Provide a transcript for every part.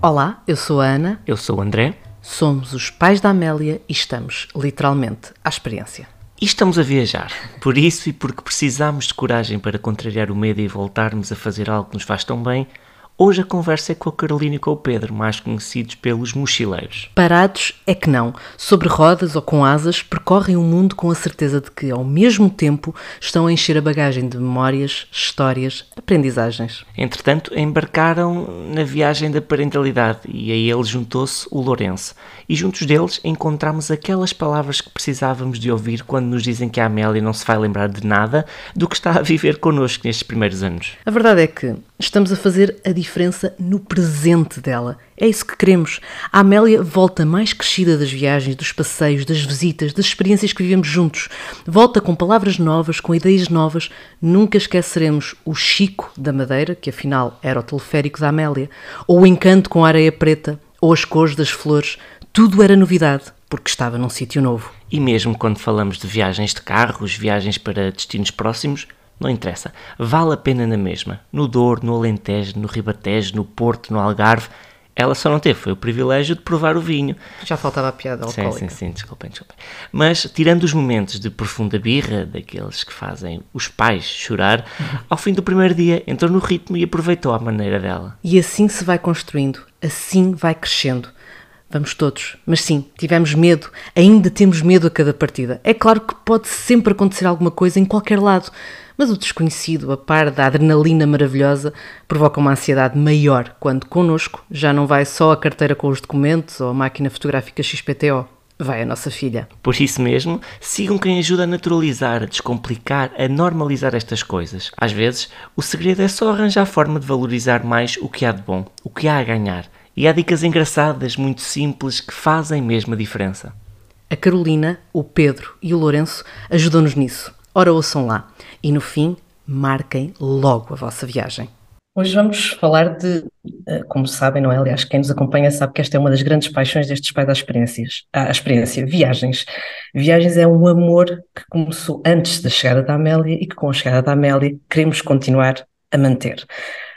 Olá, eu sou a Ana, Eu sou o André somos os pais da Amélia e estamos, literalmente, à experiência. e estamos a viajar. Por isso e porque precisamos de coragem para contrariar o medo e voltarmos a fazer algo que nos faz tão bem, hoje a conversa é com a Carolina e com o Pedro, mais conhecidos pelos mochileiros. Parados é que não, sobre rodas ou com asas, percorrem o mundo com a certeza de que, ao mesmo tempo, estão a encher a bagagem de memórias, histórias, aprendizagens. Entretanto, embarcaram na viagem da parentalidade e a eles juntou-se o Lourenço. E juntos deles encontramos aquelas palavras que precisávamos de ouvir quando nos dizem que a Amélia não se vai lembrar de nada do que está a viver connosco nestes primeiros anos. A verdade é que estamos a fazer a diferença no presente dela. É isso que queremos. A Amélia volta mais crescida das viagens, dos passeios, das visitas, das experiências que vivemos juntos. Volta com palavras novas, com ideias novas. Nunca esqueceremos o Chico da Madeira, que afinal era o teleférico da Amélia, ou o encanto com a areia preta, ou as cores das flores. Tudo era novidade, porque estava num sítio novo. E mesmo quando falamos de viagens de carros, viagens para destinos próximos, não interessa. Vale a pena na mesma. No Douro, no Alentejo, no Ribatejo, no Porto, no Algarve. Ela só não teve, foi o privilégio de provar o vinho. Já faltava a piada Sim, alcoólica. sim, sim, desculpem, desculpem. Mas, tirando os momentos de profunda birra, daqueles que fazem os pais chorar, ao fim do primeiro dia entrou no ritmo e aproveitou à maneira dela. E assim se vai construindo, assim vai crescendo. Vamos todos. Mas sim, tivemos medo, ainda temos medo a cada partida. É claro que pode sempre acontecer alguma coisa em qualquer lado, mas o desconhecido, a par da adrenalina maravilhosa, provoca uma ansiedade maior quando connosco já não vai só a carteira com os documentos ou a máquina fotográfica XPTO. Vai a nossa filha. Por isso mesmo, sigam quem ajuda a naturalizar, a descomplicar, a normalizar estas coisas. Às vezes, o segredo é só arranjar a forma de valorizar mais o que há de bom, o que há a ganhar. E há dicas engraçadas, muito simples, que fazem mesmo a diferença. A Carolina, o Pedro e o Lourenço ajudam-nos nisso. Ora, ouçam lá. E no fim, marquem logo a vossa viagem. Hoje vamos falar de, eh, como sabem, não é? Aliás, quem nos acompanha sabe que esta é uma das grandes paixões destes pais das experiências. A experiência, viagens. Viagens é um amor que começou antes da chegada da Amélia e que com a chegada da Amélia queremos continuar a manter.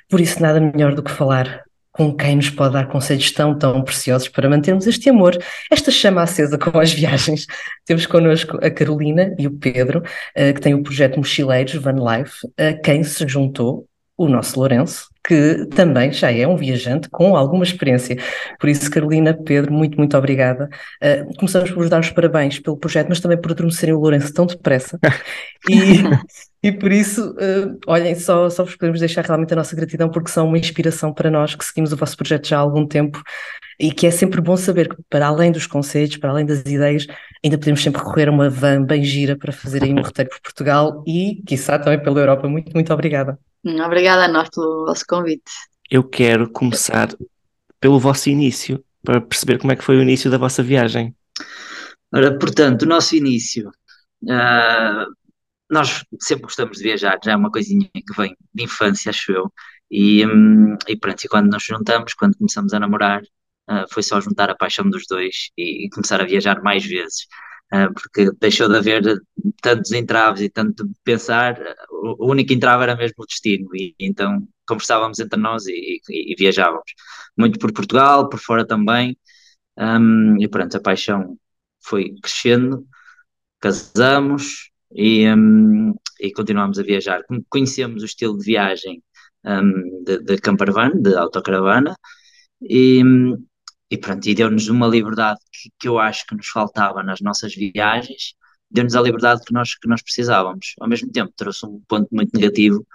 Por isso, nada melhor do que falar com quem nos pode dar conselhos tão, tão preciosos para mantermos este amor, esta chama acesa com as viagens. Temos connosco a Carolina e o Pedro, eh, que têm o projeto Mochileiros Van Life, a quem se juntou o nosso Lourenço, que também já é um viajante com alguma experiência. Por isso, Carolina, Pedro, muito, muito obrigada. Eh, começamos por vos dar os parabéns pelo projeto, mas também por adormecerem o Lourenço tão depressa. E, e por isso, eh, olhem, só, só vos podemos deixar realmente a nossa gratidão, porque são uma inspiração para nós que seguimos o vosso projeto já há algum tempo e que é sempre bom saber que, para além dos conselhos, para além das ideias, ainda podemos sempre recorrer a uma van bem gira para fazer aí um roteiro por Portugal e, quiçá, também pela Europa. Muito, muito obrigada. Obrigada a nós pelo vosso convite. Eu quero começar pelo vosso início, para perceber como é que foi o início da vossa viagem. Ora, portanto, o nosso início, ah, nós sempre gostamos de viajar, já é uma coisinha que vem de infância, acho eu, e, hum, e pronto, e quando nos juntamos, quando começamos a namorar, ah, foi só juntar a paixão dos dois e, e começar a viajar mais vezes, porque deixou de haver tantos entraves e tanto pensar, o, único entrave era mesmo o destino, e então conversávamos entre nós e, e- e viajávamos, muito por Portugal, por fora também, hum, e pronto, a paixão foi crescendo, casamos e, hum, e continuamos a viajar. Con- Conhecemos o estilo de viagem hum, de, de campervan, de autocaravana, e, e pronto, e deu-nos uma liberdade que, que eu acho que nos faltava nas nossas viagens, deu-nos a liberdade que nós, que nós precisávamos. Ao mesmo tempo, trouxe um ponto muito negativo,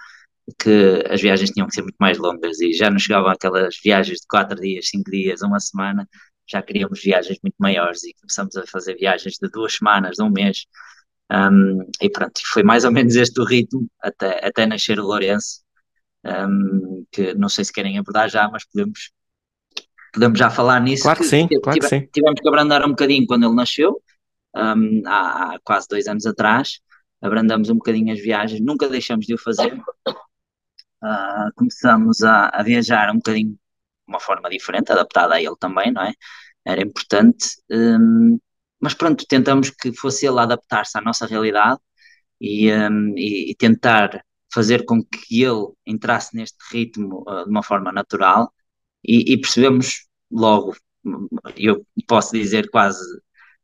que as viagens tinham que ser muito mais longas e já não chegavam aquelas viagens de quatro dias, cinco dias, uma semana, já queríamos viagens muito maiores e começamos a fazer viagens de duas semanas, de um mês. Um, e pronto, foi mais ou menos este o ritmo até, até nascer o Lourenço, um, que não sei se querem abordar já, mas podemos, podemos já falar nisso. Claro que sim, claro que sim. Tivemos que abrandar um bocadinho quando ele nasceu, um, há, há quase dois anos atrás, abrandamos um bocadinho as viagens, nunca deixamos de o fazer. Uh, começamos a, a viajar um bocadinho de uma forma diferente, adaptada a ele também, não é? Era importante, um, mas pronto, tentamos que fosse ele adaptar-se à nossa realidade e, um, e, e tentar fazer com que ele entrasse neste ritmo uh, de uma forma natural e, e percebemos logo, eu posso dizer quase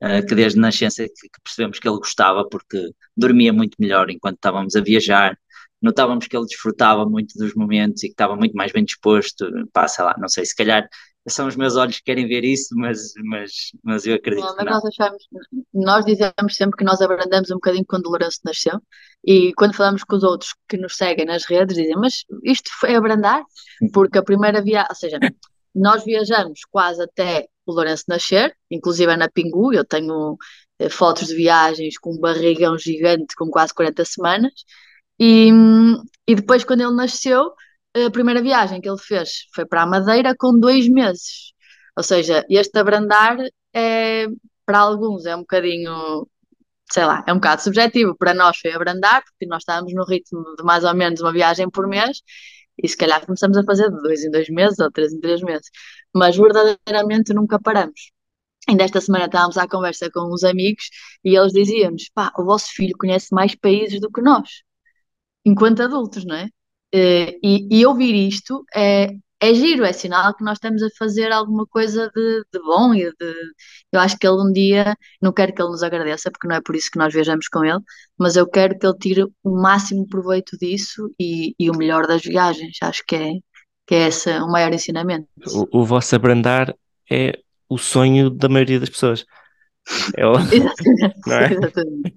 uh, que desde nascença que, que percebemos que ele gostava, porque dormia muito melhor enquanto estávamos a viajar, notávamos que ele desfrutava muito dos momentos e que estava muito mais bem disposto, pá, sei lá, não sei, se calhar são os meus olhos que querem ver isso, mas, mas, mas eu acredito não, mas Nós, achamos, nós dizemos sempre que nós abrandamos um bocadinho quando o Lourenço nasceu e quando falamos com os outros que nos seguem nas redes dizem, mas isto foi abrandar? Porque a primeira viagem, ou seja, nós viajamos quase até o Lourenço nascer, inclusive é na Pingu, eu tenho eh, fotos de viagens com um barrigão gigante com quase 40 semanas e, e depois quando ele nasceu a primeira viagem que ele fez foi para a Madeira com dois meses. Ou seja, este abrandar é, para alguns é um bocadinho, sei lá, é um bocado subjetivo. Para nós foi abrandar, porque nós estávamos no ritmo de mais ou menos uma viagem por mês, e se calhar começamos a fazer de dois em dois meses ou três em três meses. Mas verdadeiramente nunca paramos. Ainda esta semana estávamos à conversa com uns amigos e eles diziam-nos: pá, o vosso filho conhece mais países do que nós, enquanto adultos, não é? Uh, e, e, ouvir isto é, é giro, é sinal que nós estamos a fazer alguma coisa de, de, bom e de. Eu acho que ele um dia, não quero que ele nos agradeça, porque não é por isso que nós viajamos com ele, mas eu quero que ele tire o máximo proveito disso e, e o melhor das viagens. Acho que é, que é esse o maior ensinamento. O, o vosso abrandar é o sonho da maioria das pessoas. É o... Exatamente. É? Exatamente.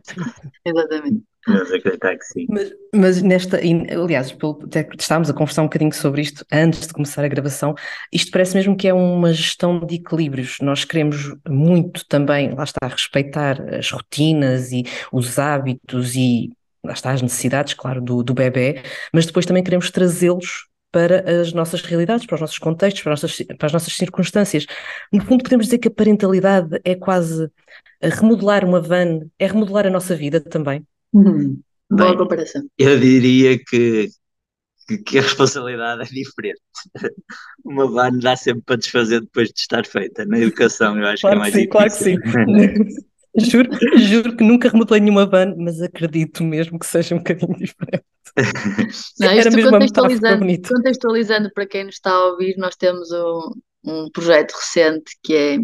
Exatamente. Mas acreditar que sim. Mas, mas nesta, aliás, até estávamos a conversar um bocadinho sobre isto antes de começar a gravação, isto parece mesmo que é uma gestão de equilíbrios. Nós queremos muito também, lá está, respeitar as rotinas e os hábitos e lá está as necessidades, claro, do, do bebê, mas depois também queremos trazê-los para as nossas realidades, para os nossos contextos, para as nossas, para as nossas circunstâncias. No fundo, podemos dizer que a parentalidade é quase remodelar uma van, é remodelar a nossa vida também. Uhum. Boa Bem, comparação. Eu diria que, que, que, a responsabilidade é diferente. Uma van dá sempre para desfazer depois de estar feita. Na educação, eu acho claro que é mais sim, difícil. Claro que sim. juro, juro que nunca remodelei nenhuma van, mas acredito mesmo que seja um bocadinho diferente. Não, Era mesmo contextualizando, contextualizando para quem nos está a ouvir, nós temos um, um projeto recente que é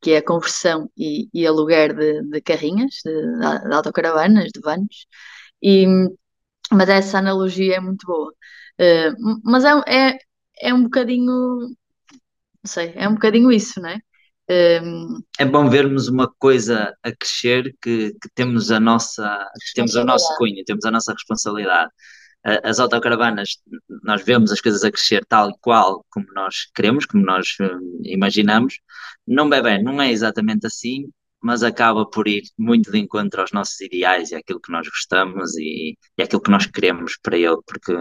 que é a conversão e, e aluguer de, de carrinhas, de, de, autocaravanas, de vans, e, mas essa analogia é muito boa. Uh, mas é, é, é um bocadinho, não sei, é um bocadinho isso, não é? Um, é bom vermos uma coisa a crescer que, que temos a nossa que temos o nosso cunho, temos a nossa responsabilidade as autocaravanas, nós vemos as coisas a crescer tal e qual como nós queremos, como nós uh, imaginamos. Não bebê, não é exatamente assim, mas acaba por ir muito de encontro aos nossos ideais e àquilo que nós gostamos e, e àquilo que nós queremos para ele, porque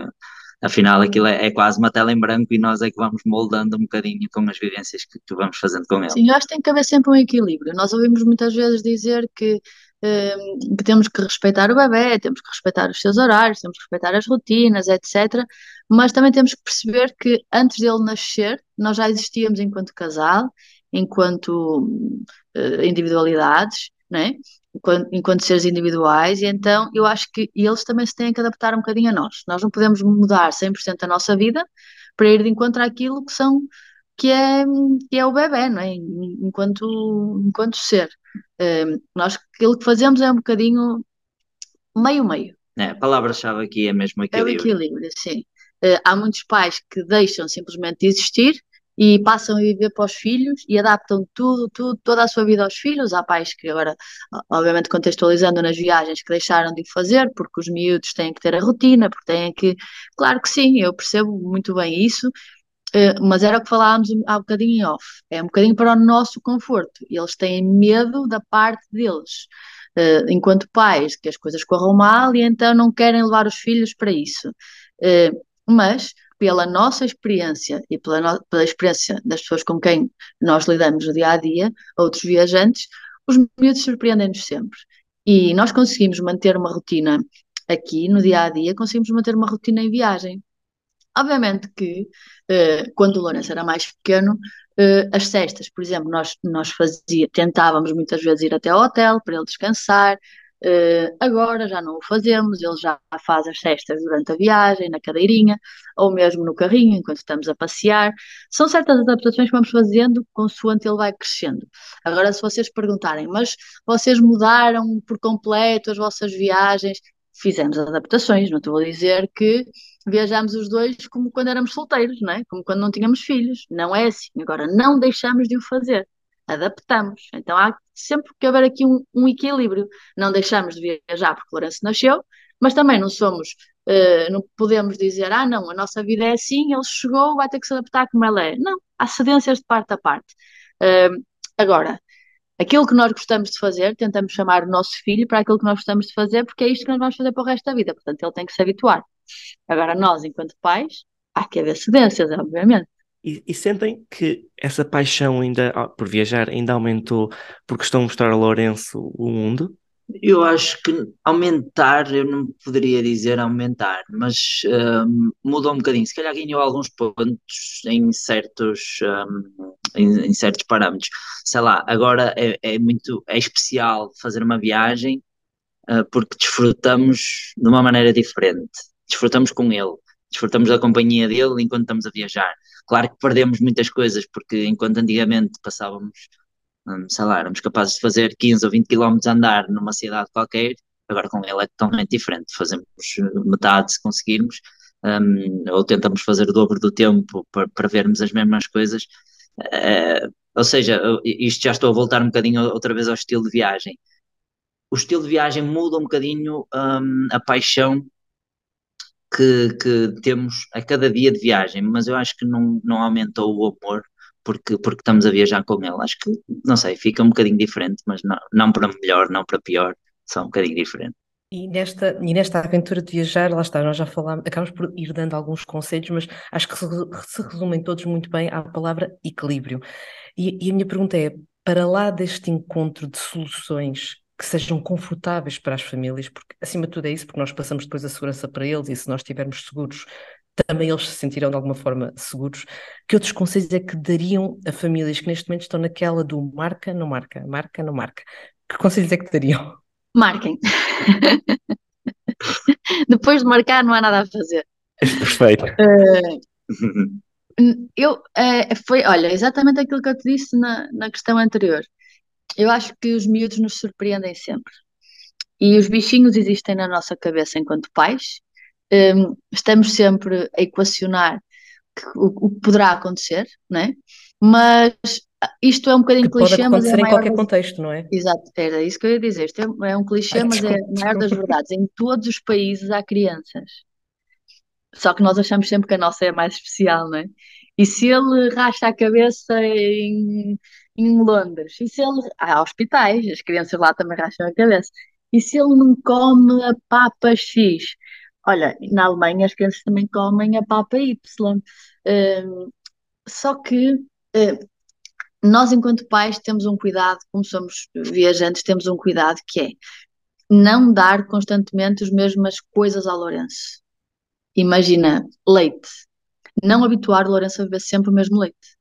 afinal aquilo é, é, quase uma tela em branco e nós é que vamos moldando um bocadinho com as vivências que, que vamos fazendo com ele. Sim, eu acho que tem que haver sempre um equilíbrio. Nós ouvimos muitas vezes dizer que Hum, que temos que respeitar o bebê, temos que respeitar os seus horários, temos que respeitar as rotinas, etc. Mas também temos que perceber que antes dele nascer, nós já existíamos enquanto casal, enquanto uh, individualidades, né? enquanto, enquanto seres individuais, e então eu acho que eles também se têm que adaptar um bocadinho a nós. Nós não podemos mudar 100% a nossa vida para ir de encontro àquilo que são que é, que é o bebê, não é? Enquanto, enquanto ser. Nós aquilo que fazemos é um bocadinho meio-meio. É, a palavra-chave aqui é mesmo equilíbrio. É o equilíbrio, sim. Uh, há muitos pais que deixam simplesmente de existir e passam a viver para os filhos e adaptam tudo, tudo, toda a sua vida aos filhos. Há pais que agora, obviamente contextualizando nas viagens, que deixaram de fazer porque os miúdos têm que ter a rotina, porque têm que. Claro que sim, eu percebo muito bem isso eh, mas era o que falávamos há bocadinho em off, é um bocadinho para o nosso conforto. Eles têm medo da parte deles, uh, enquanto pais, que as coisas corram mal e então não querem levar os filhos para isso. Uh, mas, pela nossa experiência e pela, no, pela experiência das pessoas com quem nós lidamos no dia a dia, outros viajantes, os miúdos surpreendem-nos sempre. E nós conseguimos manter uma rotina aqui no dia a dia, conseguimos manter uma rotina em viagem. Obviamente que uh, quando o Lourenço era mais pequeno, uh, as cestas, por exemplo, nós, nós fazia, tentávamos muitas vezes ir até ao hotel para ele descansar, Uh, agora já não o fazemos, ele já faz as cestas durante a viagem, na cadeirinha, ou mesmo no carrinho, enquanto estamos a passear. São certas adaptações que vamos fazendo consoante ele vai crescendo. Agora, se vocês perguntarem, mas vocês mudaram por completo as vossas viagens? Fizemos adaptações, não te vou dizer que viajamos os dois como quando éramos solteiros, não é? Como quando não tínhamos filhos. Não é assim. Agora, não deixamos de o fazer adaptamos. Então há sempre que haver aqui um, um equilíbrio. Não deixamos de viajar porque Lourenço nasceu, mas também não somos, uh, não podemos dizer, ah, não, a nossa vida é assim, ele chegou, vai ter que se adaptar como ela é. Não, há cedências de parte a parte. Uh, agora, aquilo que nós gostamos de fazer, tentamos chamar o nosso filho para aquilo que nós gostamos de fazer, porque é isto que nós vamos fazer para o resto da vida. Portanto, ele tem que se habituar. Agora, nós, enquanto pais, há que haver cedências, obviamente. E, e, sentem que essa paixão ainda por viajar ainda aumentou porque estão a mostrar a Lourenço o mundo? Eu acho que aumentar, eu não poderia dizer aumentar, mas um, mudou um bocadinho. Se calhar ganhou alguns pontos em certos, um, em, em, certos parâmetros. Sei lá, agora é, é, muito é especial fazer uma viagem uh, porque desfrutamos de uma maneira diferente. Desfrutamos com ele, desfrutamos da companhia dele enquanto estamos a viajar. Claro que perdemos muitas coisas, porque enquanto antigamente passávamos, sei lá, éramos capazes de fazer 15 ou 20 km a andar numa cidade qualquer, agora com ele é totalmente diferente. Fazemos metade se conseguirmos, um, ou tentamos fazer o dobro do tempo para, para vermos as mesmas coisas. Uh, ou seja, isto já estou a voltar um bocadinho outra vez ao estilo de viagem. O estilo de viagem muda um bocadinho um, a paixão que, que temos a cada dia de viagem, mas eu acho que não, não aumentou o amor porque, porque estamos a viajar com ele. Acho que, não sei, fica um bocadinho diferente, mas não, não para melhor, não para pior, só um bocadinho diferente. E nesta, e nesta aventura de viajar, lá está, nós já falámos, acabamos por ir dando alguns conselhos, mas acho que se, se resumem todos muito bem à palavra equilíbrio. E, e a minha pergunta é: para lá deste encontro de soluções que sejam confortáveis para as famílias, porque acima de tudo é isso, porque nós passamos depois a segurança para eles e se nós estivermos seguros, também eles se sentirão de alguma forma seguros. Que outros conselhos é que dariam a famílias que neste momento estão naquela do marca, não marca, marca, não marca? Que conselhos é que dariam? Marquem. depois de marcar não há nada a fazer. Perfeito. Uh, eu, uh, foi, olha, exatamente aquilo que eu te disse na, na questão anterior eu acho que os miúdos nos surpreendem sempre. E os bichinhos existem na nossa cabeça enquanto pais. Um, estamos sempre a equacionar o, o que poderá acontecer, né? Mas isto é um bocadinho que clichê, mas é em qualquer das... contexto, não é? Exato, era isso que eu ia dizer. Isto é, é um clichê, Ai, mas é a maior das verdades. Em todos os países há crianças. Só que nós achamos sempre que a nossa é mais especial, não é? E se ele racha a cabeça em em Londres, e se ele. Há hospitais, as crianças lá também racham a cabeça. E se ele não come a papa X? Olha, na Alemanha as crianças também comem a papa Y. Uh, só que uh, nós, enquanto pais, temos um cuidado, como somos viajantes, temos um cuidado que é não dar constantemente as mesmas coisas ao Lourenço. Imagina, leite. Não habituar o Lourenço a beber sempre o mesmo leite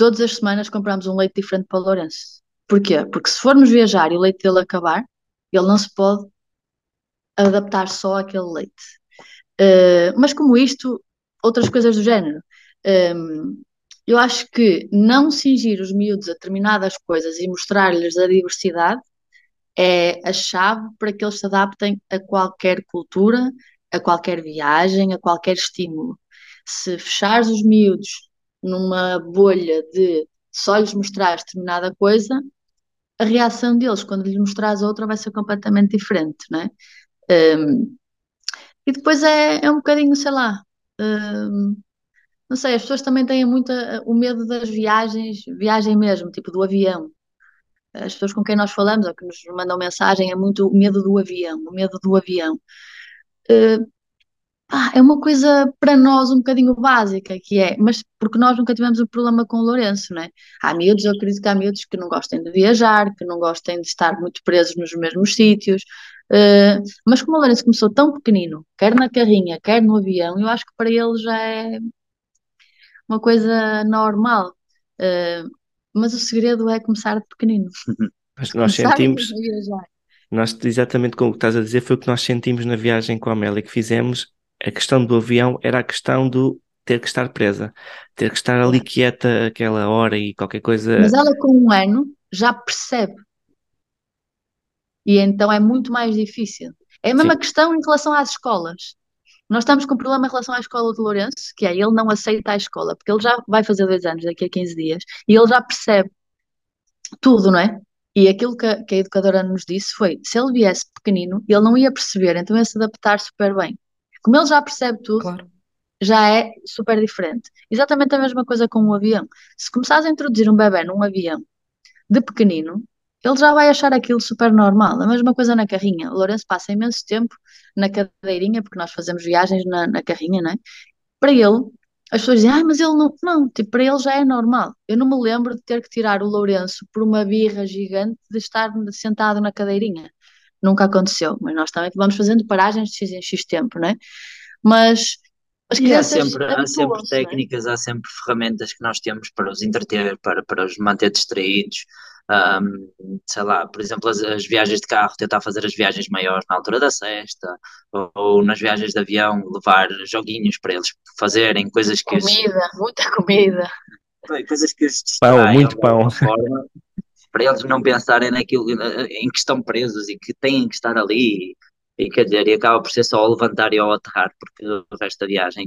todas as semanas compramos um leite diferente para o Lourenço. Porquê? Porque se formos viajar e o leite dele acabar, ele não se pode adaptar só àquele leite. Uh, mas como isto, outras coisas do género. Um, eu acho que não cingir os miúdos a determinadas coisas e mostrar-lhes a diversidade é a chave para que eles se adaptem a qualquer cultura, a qualquer viagem, a qualquer estímulo. Se fechares os miúdos numa bolha de só lhes mostrares determinada coisa, a reação deles quando lhes mostrares outra vai ser completamente diferente, não é? Um, e depois é, é um bocadinho, sei lá, um, não sei, as pessoas também têm muito o medo das viagens, viagem mesmo, tipo do avião. As pessoas com quem nós falamos ou que nos mandam mensagem é muito o medo do avião, o medo do avião. Uh, ah, é uma coisa para nós um bocadinho básica, que é, mas porque nós nunca tivemos um problema com o Lourenço, não é? Há miúdos, eu acredito que há miúdos que não gostem de viajar, que não gostem de estar muito presos nos mesmos sítios, uh, mas como o Lourenço começou tão pequenino, quer na carrinha, quer no avião, eu acho que para ele já é uma coisa normal. Uh, mas o segredo é começar de pequenino. Mas nós sentimos, Nós, exatamente como estás a dizer, foi o que nós sentimos na viagem com a Amélia que fizemos. A questão do avião era a questão do ter que estar presa, ter que estar ali quieta aquela hora e qualquer coisa. Mas ela com um ano já percebe. E então é muito mais difícil. É a mesma Sim. questão em relação às escolas. Nós estamos com um problema em relação à escola de Lourenço, que é ele não aceita a escola, porque ele já vai fazer dois anos daqui a 15 dias e ele já percebe tudo, não é? E aquilo que a, que a educadora nos disse foi: se ele viesse pequenino, ele não ia perceber, então ia se adaptar super bem. Como ele já percebe tudo, claro. já é super diferente. Exatamente a mesma coisa com o avião. Se começares a introduzir um bebê num avião de pequenino, ele já vai achar aquilo super normal. A mesma coisa na carrinha. O Lourenço passa imenso tempo na cadeirinha, porque nós fazemos viagens na, na carrinha, não é? Para ele, as pessoas dizem, ah, mas ele não. Não, tipo, para ele já é normal. Eu não me lembro de ter que tirar o Lourenço por uma birra gigante de estar sentado na cadeirinha. Nunca aconteceu, mas nós também vamos fazendo paragens de X em X tempo, não é? Mas as e há sempre, há sempre é? técnicas, é? há sempre ferramentas que nós temos para os entreter, para, para os manter distraídos um, sei lá, por exemplo, as, as, viagens de carro, tentar fazer as viagens maiores na altura da sexta, ou, ou, nas viagens de avião, levar joguinhos para eles fazerem, coisas que. Comida, os, muita comida. Coisas que os pão, muito pão. Forma, para eles não pensarem naquilo em que estão presos e que têm que estar ali. E quer dizer, e acaba por ser só ao levantar e ao aterrar, porque o resto da viagem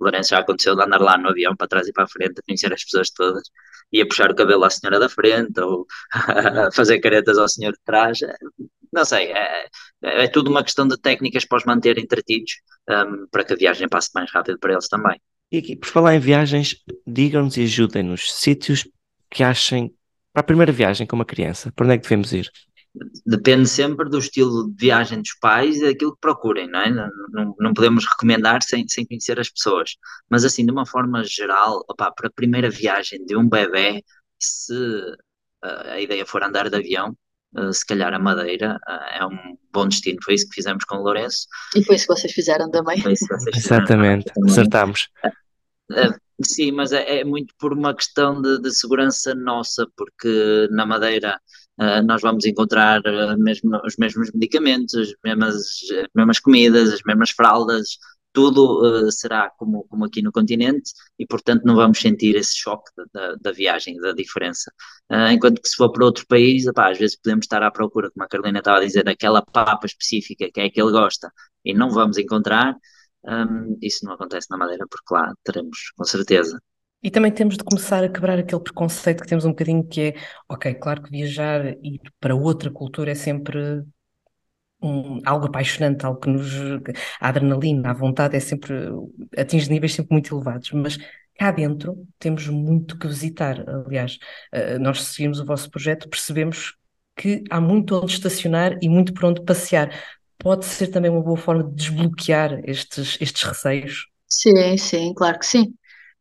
Lourenço já aconteceu de andar lá no avião para trás e para a frente, a conhecer as pessoas todas, ia puxar o cabelo à senhora da frente ou fazer caretas ao senhor de trás. Não sei, é, é, é tudo uma questão de técnicas para os manter entretidos um, para que a viagem passe mais rápido para eles também. E aqui, por falar em viagens, digam-nos e ajudem-nos sítios que achem para a primeira viagem com uma criança, para onde é que devemos ir? Depende sempre do estilo de viagem dos pais e daquilo que procurem, não é? Não, não, podemos recomendar sem, sem conhecer as pessoas. Mas assim, de uma forma geral, opa, para a primeira viagem de um bebê, se uh, a ideia for andar de avião, uh, se calhar a Madeira uh, é um bom destino. Foi isso que fizemos com o Lourenço. E foi isso que vocês fizeram também. Foi isso que vocês Exatamente, acertámos. Sim, mas é, é, muito por uma questão de, de segurança nossa, porque na Madeira uh, nós vamos encontrar uh, mesmo, os mesmos medicamentos, as mesmas, as mesmas comidas, as mesmas fraldas, tudo uh, será como, como aqui no continente e, portanto, não vamos sentir esse choque da, da viagem, da diferença. enquanto que se for para outro país, opá, às vezes podemos estar à procura, como a Carolina estava a dizer, daquela papa específica que é que ele gosta e não vamos encontrar. Um, isso não acontece na Madeira, porque lá teremos, com certeza. E também temos de começar a quebrar aquele preconceito que temos um bocadinho que é, ok, claro que viajar e para outra cultura é sempre um, algo apaixonante, algo que nos. A adrenalina, a vontade é sempre. atinge níveis sempre muito elevados, mas cá dentro temos muito que visitar. Aliás, eh, nós seguimos o vosso projeto, percebemos que há muito onde estacionar e muito por onde passear. Pode ser também uma boa forma de desbloquear estes, estes receios? Sim, sim, claro que sim.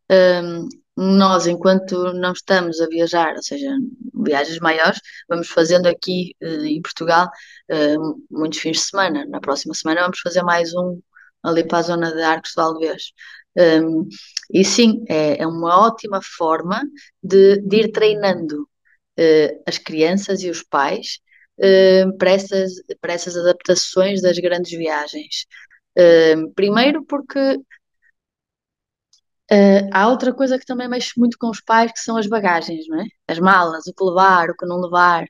Um, nós, enquanto não estamos a viajar, ou seja, viagens maiores, vamos fazendo aqui uh, em Portugal uh, muitos fins de semana. Na próxima semana vamos fazer mais um ali para a zona de Arcos de Valdevez. Um, e sim, é, é, uma ótima forma de, de ir treinando uh, as crianças e os pais para, essas, para essas adaptações das grandes viagens. primeiro porque Uh, há outra coisa que também mexe muito com os pais, que são as bagagens, não é? As malas, o que levar, o que não levar.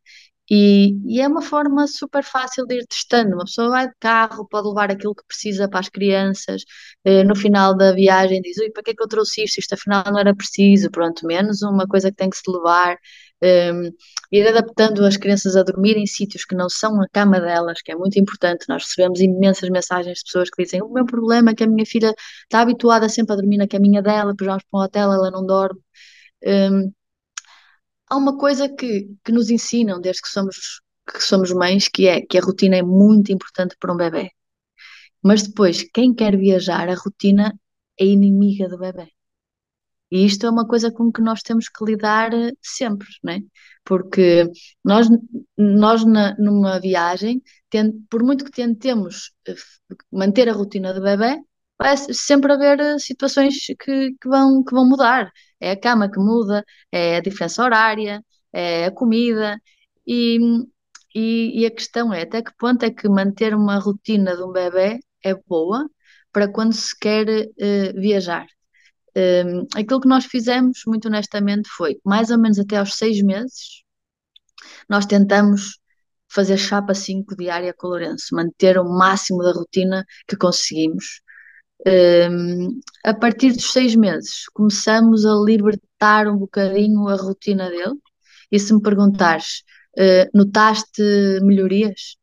E, e, é uma forma super fácil de ir testando. Uma pessoa vai de carro, pode levar aquilo que precisa para as crianças. Uh, no final da viagem diz, ui, para que é que eu trouxe isto? Isto afinal não era preciso. Pronto, menos uma coisa que tem que se levar um, ir adaptando as crianças a dormir em sítios que não são a cama delas, que é muito importante. Nós recebemos imensas mensagens de pessoas que dizem: O meu problema é que a minha filha está habituada sempre a dormir na caminha dela, depois vamos para um hotel, ela não dorme. Um, há uma coisa que, que nos ensinam desde que somos, que somos mães, que é que a rotina é muito importante para um bebê. Mas depois, quem quer viajar, a rotina é inimiga do bebê. E isto é uma coisa com que nós temos que lidar eh, sempre, não é? Porque nós, nós na, numa viagem, por muito que tentemos eh, manter a rotina do bebê, vai sempre haver eh, situações que, que, vão, que vão mudar. É a cama que muda, é a diferença horária, é a comida. E, e, e, a questão é até que ponto é que manter uma rotina de um bebê é boa para quando se quer uh, viajar. Um, aquilo que nós fizemos, muito honestamente, foi mais ou menos até aos seis meses, nós tentamos fazer chapa 5 diária com o Lourenço, manter o máximo da rotina que conseguimos. Um, a partir dos seis meses, começamos a libertar um bocadinho a rotina dele. E se me perguntares, uh, notaste melhorias?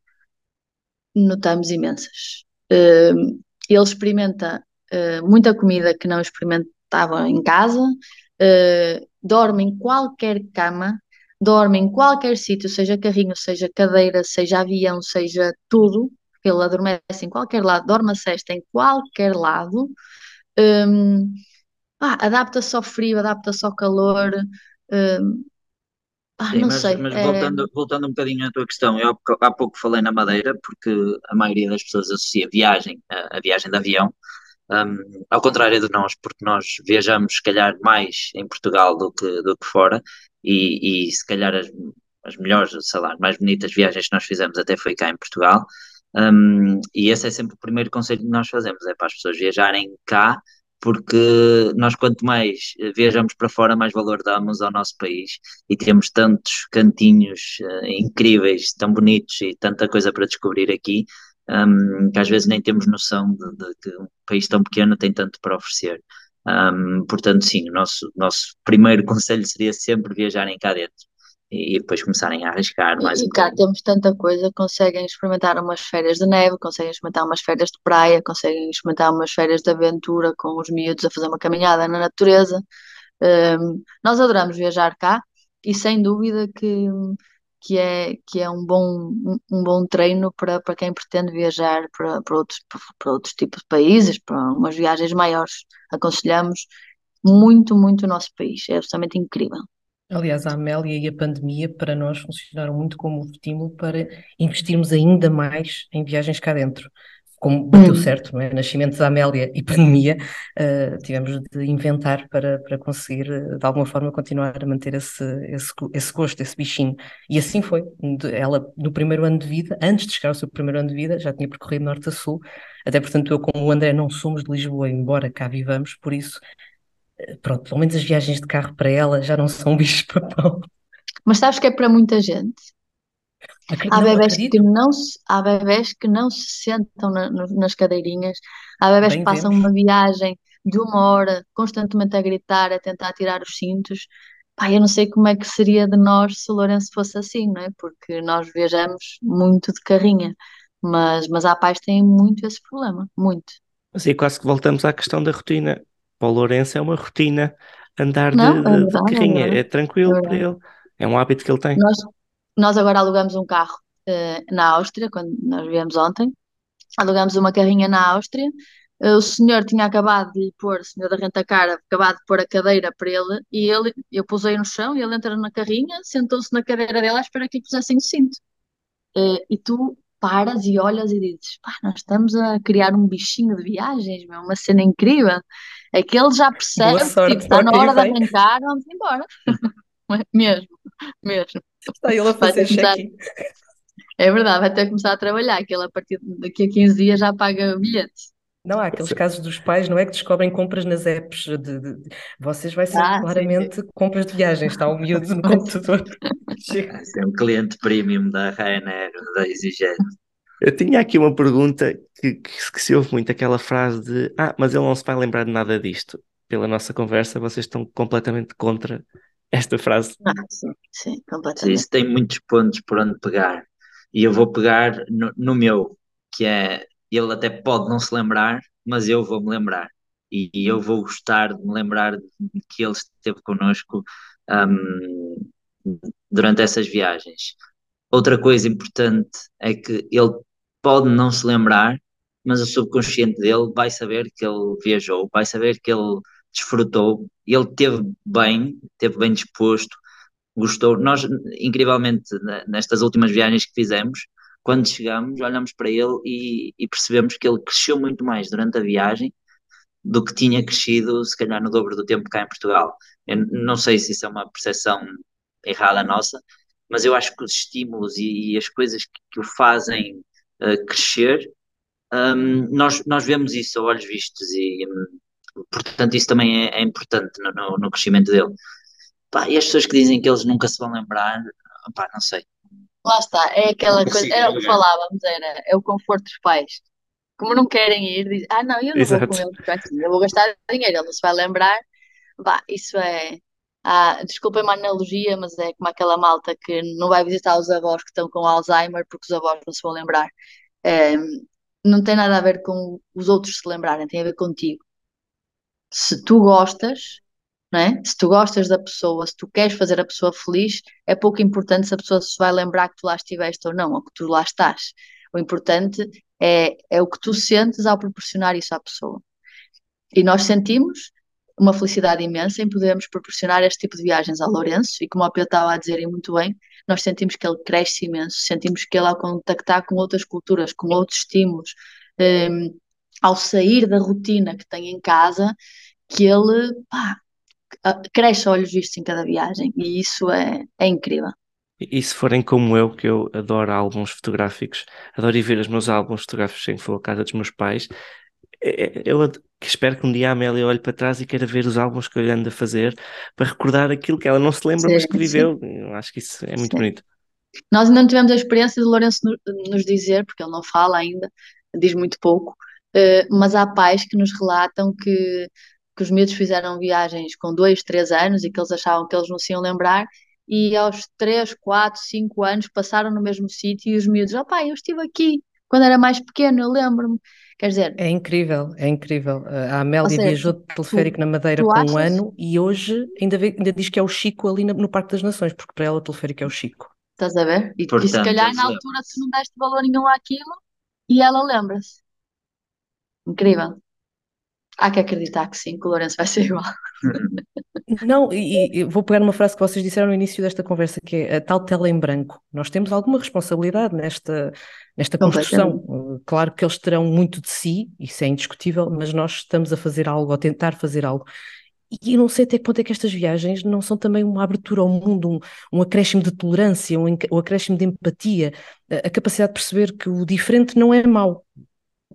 Notamos imensas. Uh, ele experimenta uh, muita comida que não experimentava em casa, uh, dorme em qualquer cama, dorme em qualquer sítio, seja carrinho, seja cadeira, seja avião, seja tudo, ele adormece em qualquer lado, dorme a cesta em qualquer lado, um, ah, adapta-se ao frio, adapta-se ao calor. Um, ah, Sim, não mas, sei. Mas é... voltando, voltando um bocadinho à tua questão, eu há pouco falei na Madeira, porque a maioria das pessoas associa viagem a, a viagem de avião, um, ao contrário de nós, porque nós viajamos, se calhar, mais em Portugal do que, do que fora, e, e se calhar as, as melhores, sei lá, mais bonitas viagens que nós fizemos até foi cá em Portugal. Um, e esse é sempre o primeiro conselho que nós fazemos, é para as pessoas viajarem cá, porque nós quanto mais viajamos para fora, mais valor damos ao nosso país e temos tantos cantinhos uh, incríveis, tão bonitos e tanta coisa para descobrir aqui, um, que às vezes nem temos noção de, de, que um país tão pequeno tem tanto para oferecer. Um, portanto, sim, o nosso, nosso primeiro conselho seria sempre viajarem cá dentro e depois começarem a arriscar mais e, um cá temos tanta coisa, conseguem experimentar umas férias de neve, conseguem experimentar umas férias de praia, conseguem experimentar umas férias de aventura com os miúdos a fazer uma caminhada na natureza. Um, nós adoramos viajar cá e sem dúvida que, que, é, que é um bom, um, bom treino para, para quem pretende viajar para, para, outros, para outros tipos de países, para umas viagens maiores. Aconselhamos muito, muito o nosso país, é absolutamente incrível. Aliás, a Amélia e a pandemia para nós funcionaram muito como estímulo para investirmos ainda mais em viagens cá dentro. Como bateu hum. certo, não é? Nascimento da Amélia e pandemia, uh, tivemos de inventar para, para conseguir, uh, de alguma forma, continuar a manter esse, esse, esse gosto, esse bichinho. E assim foi. Ela, no primeiro ano de vida, antes de chegar ao seu primeiro ano de vida, já tinha percorrido norte a sul. Até portanto, eu, como o André, não somos de Lisboa, embora cá vivamos, por isso pronto, pelo menos as viagens de carro para ela já não são bichos papão. Mas sabes que é para muita gente? Há bebés, que não se, há bebés que não se sentam na, nas cadeirinhas, há bebés Bem que passam vemos. uma viagem de uma hora constantemente a gritar, a tentar tirar os cintos. Pá, eu não sei como é que seria de nós se o Lourenço fosse assim, não é? Porque nós viajamos muito de carrinha, mas, mas há pais que têm muito esse problema, muito. Sim, quase que voltamos à questão da rotina para o Lourenço é uma rotina andar não, de, é verdade, de carrinha, é, é tranquilo é para ele, é um hábito que ele tem. Nós, nós agora alugamos um carro uh, na Áustria, quando nós viemos ontem, alugamos uma carrinha na Áustria. Uh, o senhor tinha acabado de lhe pôr, o senhor da renta-cara, acabado de pôr a cadeira para ele, e ele, eu pusei no chão, e ele entra na carrinha, sentou-se na cadeira dela à espera que lhe pusessem o cinto. Uh, e tu paras e olhas e dizes, pá, nós estamos a criar um bichinho de viagens, meu, uma cena incrível. É que ele já percebe que tipo, está na hora de arrancar, vamos embora. mesmo, mesmo. Está ele a fazer check-in. É verdade, vai ter que começar a trabalhar, que ele a partir daqui a 15 dias já paga bilhetes. Não, há aqueles casos dos pais, não é que descobrem compras nas apps de, de, de vocês vai ser ah, claramente sim, sim. compras de viagem, está o miúdo no computador. é um cliente premium da Ryanair, da EasyJet. Eu tinha aqui uma pergunta que, que, que, se ouve muito, aquela frase de ah, mas ele não se vai lembrar de nada disto. Pela nossa conversa, vocês estão completamente contra esta frase. Ah, sim, sim, completamente. Isso tem muitos pontos por onde pegar. E eu vou pegar no, no meu, que é ele até pode não se lembrar, mas eu vou me lembrar. E, e eu vou gostar de me lembrar que ele esteve connosco um, durante essas viagens. Outra coisa importante é que ele pode não se lembrar, mas o subconsciente dele vai saber que ele viajou, vai saber que ele desfrutou, ele teve bem, teve bem disposto, gostou. Nós, incrivelmente, nestas últimas viagens que fizemos, quando chegamos, olhamos para ele e, e, percebemos que ele cresceu muito mais durante a viagem do que tinha crescido, se calhar, no dobro do tempo cá em Portugal. Eu não sei se isso é uma percepção errada nossa, mas eu acho que os estímulos e, e as coisas que, que, o fazem uh, crescer, um, nós, nós vemos isso a olhos vistos e, um, portanto, isso também é, é importante no, no, no, crescimento dele. Pá, e as pessoas que dizem que eles nunca se vão lembrar, pá, não sei. Lá está, é aquela coisa, era o que falávamos, era, é o conforto dos pais. Como não querem ir, dizem, ah não, eu não Exato. vou com ele para aqui, eu vou gastar dinheiro, ele não se vai lembrar. Bah, isso é, ah, desculpem-me a analogia, mas é como aquela malta que não vai visitar os avós que estão com Alzheimer porque os avós não se vão lembrar. É, não tem nada a ver com os outros se lembrarem, tem a ver contigo. Se tu gostas, é? Se tu gostas da pessoa, se tu queres fazer a pessoa feliz, é pouco importante se a pessoa se vai lembrar que tu lá estiveste ou não, ou que tu lá estás. O importante é, é o que tu sentes ao proporcionar isso à pessoa. E nós sentimos uma felicidade imensa em podermos proporcionar este tipo de viagens ao Lourenço e como o Pedro estava a dizer e muito bem, nós sentimos que ele cresce imenso, sentimos que ele ao contactar com outras culturas, com outros estímulos, um, ao sair da rotina que tem em casa, que ele pá, cresce olhos vistos em cada viagem e isso é, é incrível. E se forem como eu, que eu adoro álbuns fotográficos, adoro ir ver os meus álbuns fotográficos em que for a casa dos meus pais, é, é, eu espero que um dia a Amélia olhe para trás e queira ver os álbuns que eu ando a fazer para recordar aquilo que ela não se lembra, sim, mas que viveu. Sim. Eu acho que isso é muito sim. bonito. Nós ainda não tivemos a experiência de Lourenço nos dizer, porque ele não fala ainda, diz muito pouco, eh, mas há pais que nos relatam que, que os miúdos fizeram viagens com dois, três anos e que eles achavam que eles não se iam lembrar e aos três, quatro, cinco anos passaram no mesmo sítio e os miúdos, oh pai, eu estive aqui quando era mais pequeno, eu lembro-me. Quer dizer. É incrível, é incrível. A Amélia seja, viajou de teleférico tu, na Madeira com achas? um ano e hoje ainda, vê, ainda diz que é o Chico ali no Parque das Nações, porque para ela o teleférico é o Chico. Estás a ver? E, Portanto, e se calhar na altura se não deste valor nenhum àquilo e ela lembra-se. Incrível. Há que acreditar que sim, que o Lourenço vai ser igual. Não, e, e, vou pegar uma frase que vocês disseram no início desta conversa, que é a tal tela em branco. Nós temos alguma responsabilidade nesta, nesta construção. Claro que eles terão muito de si, isso é indiscutível, mas nós estamos a fazer algo, a tentar fazer algo. E eu não sei até que ponto é que estas viagens não são também uma abertura ao mundo, um, um acréscimo de tolerância, um, um acréscimo de empatia, a, a capacidade de perceber que o diferente não é mau.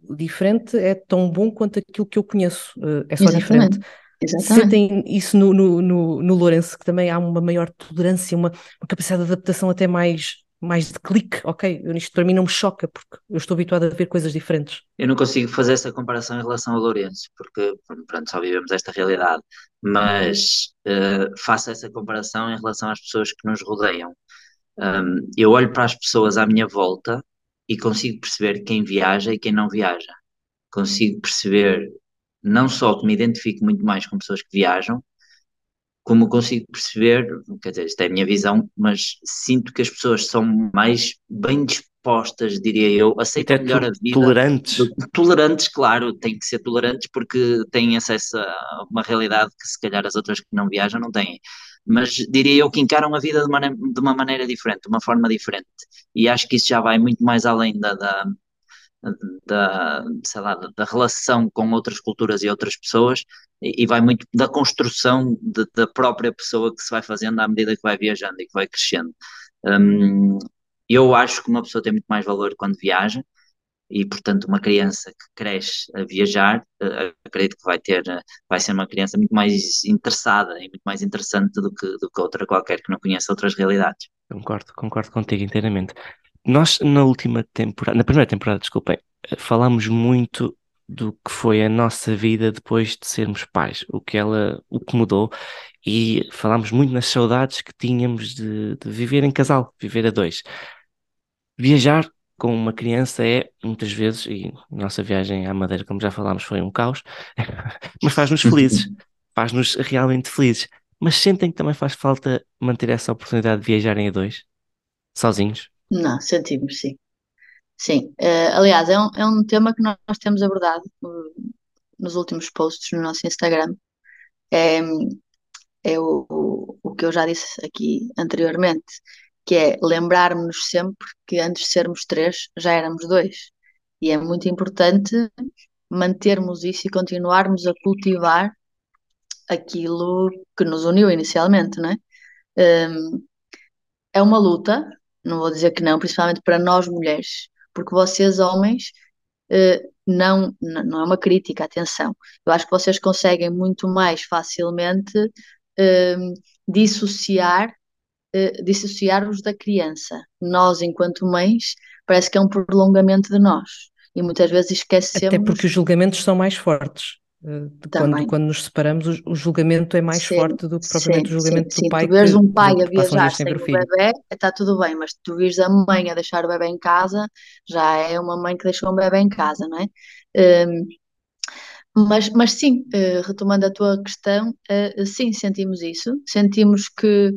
Diferente é tão bom quanto aquilo que eu conheço, eh, é só Exatamente. diferente. Exatamente. Sentem isso no, no, no, no Lourenço, que também há uma maior tolerância, uma, uma capacidade de adaptação até mais, mais de clique, ok? Isto para mim não me choca, porque eu estou habituado a ver coisas diferentes. Eu não consigo fazer essa comparação em relação ao Lourenço, porque pronto, só vivemos esta realidade, mas uh, faço essa comparação em relação às pessoas que nos rodeiam. Um, eu olho para as pessoas à minha volta e consigo perceber quem viaja e quem não viaja. Consigo perceber não só que me identifico muito mais com pessoas que viajam, como consigo perceber, quer dizer, esta é a minha visão, mas sinto que as pessoas são mais bem dispostas, diria eu, aceitam melhor a vida. Tolerantes. Tolerantes, claro, têm que ser tolerantes porque têm acesso a uma realidade que se calhar as outras que não viajam não têm. Mas diria eu que encaram a vida de uma, de uma maneira diferente, de uma forma diferente. E acho que isso já vai muito mais além da, da da, lá, da relação com outras culturas e outras pessoas e, e vai muito da construção de, da própria pessoa que se vai fazendo à medida que vai viajando e que vai crescendo. Um, eu acho que uma pessoa tem muito mais valor quando viaja e, portanto, uma criança que cresce a viajar, uh, acredito que vai ter, uh, vai ser uma criança muito mais interessada e muito mais interessante do que, do que outra qualquer que não conheça outras realidades. Concordo, concordo contigo inteiramente. Nós, na última temporada, na primeira temporada, desculpem, falámos muito do que foi a nossa vida depois de sermos pais, o que ela, o que mudou, e falámos muito nas saudades que tínhamos de, de viver em casal, viver a dois. Viajar com uma criança é, muitas vezes, e nossa viagem à Madeira, como já falámos, foi um caos, mas faz-nos felizes, faz-nos realmente felizes. Mas sentem que também faz falta manter essa oportunidade de viajarem a dois, sozinhos? Não, sentimos, sim. Sim. Uh, aliás, é um, é um tema que nós temos abordado uh, nos últimos posts no nosso Instagram. É, é o, o que eu já disse aqui anteriormente, que é lembrarmos-nos sempre que antes de sermos três já éramos dois. E é muito importante mantermos isso e continuarmos a cultivar aquilo que nos uniu inicialmente, não é? Um, é uma luta, não vou dizer que não, principalmente para nós mulheres, porque vocês, homens, eh, não, não é uma crítica, atenção. Eu acho que vocês conseguem muito mais facilmente eh, dissociar uh, dissociar-vos da criança. Nós, enquanto mães, parece que é um prolongamento de nós. E muitas vezes esquecemos. Até porque os julgamentos são mais fortes. Uh, quando, quando nos separamos, o, o julgamento é mais sim, forte do que propriamente sim, o julgamento sim, do pai. Se tu vês um pai que, a viajar sem o bebê, está tudo bem, mas tu vires a mãe a deixar o bebê em casa, já é uma mãe que deixou um bebê em casa, não é? Um, mas, mas sim, uh, retomando a tua questão, sim, sentimos isso. Sentimos que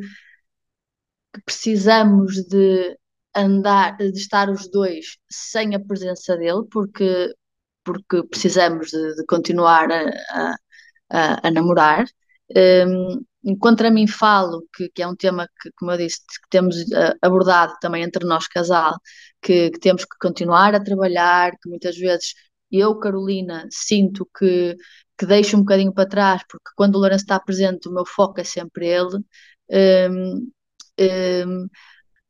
que precisamos de andar, de estar os dois sem a presença dele, porque, porque precisamos de, de continuar a, a, a namorar. Um, contra mim falo, que, que é um tema que, como eu disse, que temos uh, abordado também entre nós casal, que, que, temos que continuar a trabalhar, que muitas vezes eu, Carolina, sinto que, que deixo um bocadinho para trás, porque quando o Lourenço está presente o meu foco é sempre ele, um, um,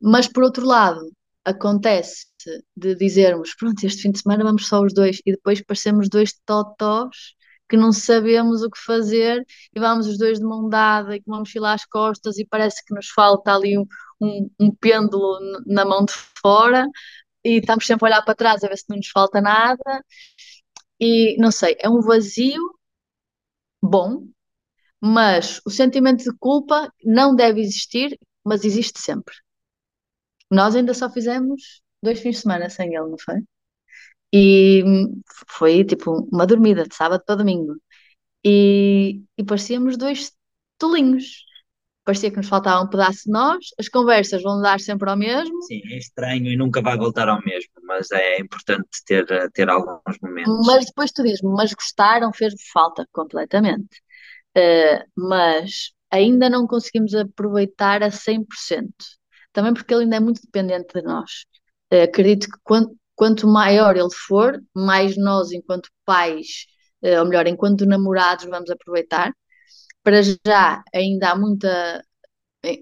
mas por outro lado, acontece de dizermos, pronto, este fim de semana vamos só os dois, e depois parecemos dois totós que não sabemos o que fazer e vamos os dois de mão dada e com uma mochila às costas e parece que nos falta ali um, um, um pêndulo na mão de fora e estamos sempre a olhar para trás a ver se não nos falta nada e não sei, é um vazio bom, mas o sentimento de culpa não deve existir mas existe sempre. Nós ainda só fizemos dois fins de semana sem ele, não foi? E foi tipo uma dormida de sábado para domingo. E, e parecíamos dois tolinhos. Parecia que nos faltava um pedaço de nós, as conversas vão dar sempre ao mesmo. Sim, é estranho e nunca vai voltar ao mesmo, mas é importante ter, ter alguns momentos. Mas depois tu dizes mas gostaram, fez falta completamente. Uh, mas ainda não conseguimos aproveitar a 100%. Também porque ele ainda é muito dependente de nós. Uh, acredito que quanto, quanto maior ele for, mais nós, enquanto pais, uh, ou melhor, enquanto namorados, vamos aproveitar. Para já, ainda há muita.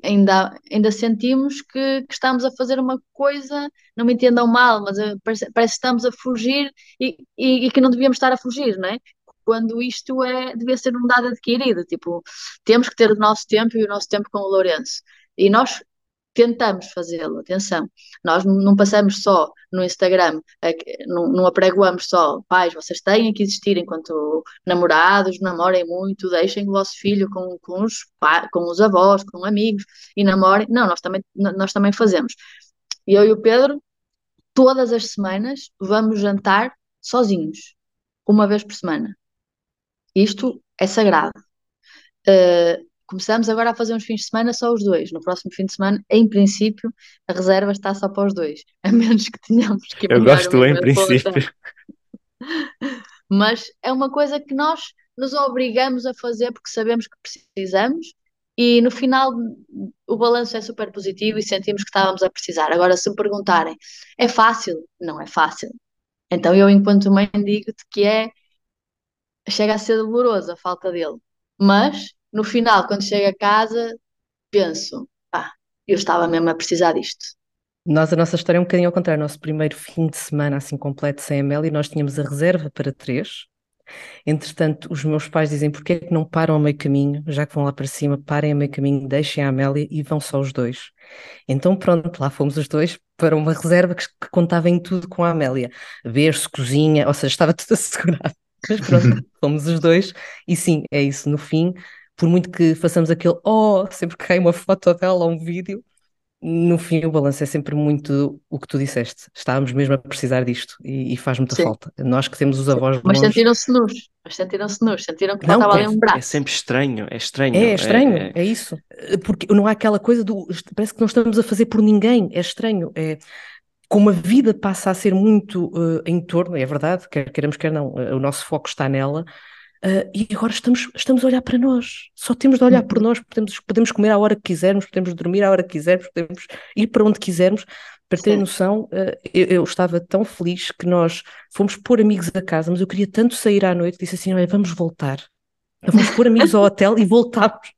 Ainda, ainda sentimos que, que estamos a fazer uma coisa, não me entendam mal, mas uh, parece, parece que estamos a fugir e, e, e que não devíamos estar a fugir, não é? Quando isto é, devia ser um dado adquirido, tipo, temos que ter o nosso tempo e o nosso tempo com o Lourenço. E nós tentamos fazê-lo, atenção, nós não passamos só no Instagram, não, não apregoamos só, pais, vocês têm que existir enquanto namorados, namorem muito, deixem o vosso filho com, com, os, com os avós, com amigos e namorem, não, nós também, nós também fazemos. Eu e o Pedro, todas as semanas, vamos jantar sozinhos, uma vez por semana. Isto é sagrado. Uh, começamos agora a fazer uns fins de semana só os dois. No próximo fim de semana, em princípio, a reserva está só para os dois, a menos que tenhamos que. Eu gosto em princípio. Mas é uma coisa que nós nos obrigamos a fazer porque sabemos que precisamos e no final o balanço é super positivo e sentimos que estávamos a precisar. Agora, se me perguntarem, é fácil? Não é fácil. Então eu, enquanto mãe, digo-te que é chega a ser doloroso a falta dele. Mas, no final, quando chego a casa, penso, ah, eu estava mesmo a precisar disto. Nós, a nossa história é um bocadinho ao contrário. Nosso primeiro fim de semana, assim, completo, sem a Amélia, nós tínhamos a reserva para três. Entretanto, os meus pais dizem, porquê é que não param a meio caminho? Já que vão lá para cima, parem a meio caminho, deixem a Amélia e vão só os dois. Então, pronto, lá fomos os dois para uma reserva que, que contava em tudo com a Amélia. Berço, cozinha, ou seja, estava tudo assegurado. Mas pronto, fomos os dois, e sim, é isso. No fim, por muito que façamos aquele oh, sempre que cai uma foto dela ou um vídeo, no fim o balanço é sempre muito o que tu disseste. Estávamos mesmo a precisar disto e, e faz muita sim. falta. Nós que temos os avós Mas sentiram-se nus, mas sentiram-se nus, sentiram que não, estava ali um braço. É sempre estranho, é estranho. É, é estranho, é, é... é, isso. Porque não há aquela coisa do. Parece que não estamos a fazer por ninguém, é estranho. É, como a vida passa a ser muito uh, em torno, é verdade, quer queremos, quer não, uh, o nosso foco está nela, uh, e agora estamos, estamos a olhar para nós, só temos de olhar uhum. por nós, podemos, podemos comer à hora que quisermos, podemos dormir à hora que quisermos, podemos ir para onde quisermos, para ter noção, eu, eu, estava tão feliz que nós fomos pôr amigos a casa, mas eu queria tanto sair à noite, disse assim, olha, vamos voltar, vamos pôr amigos ao hotel e voltámos.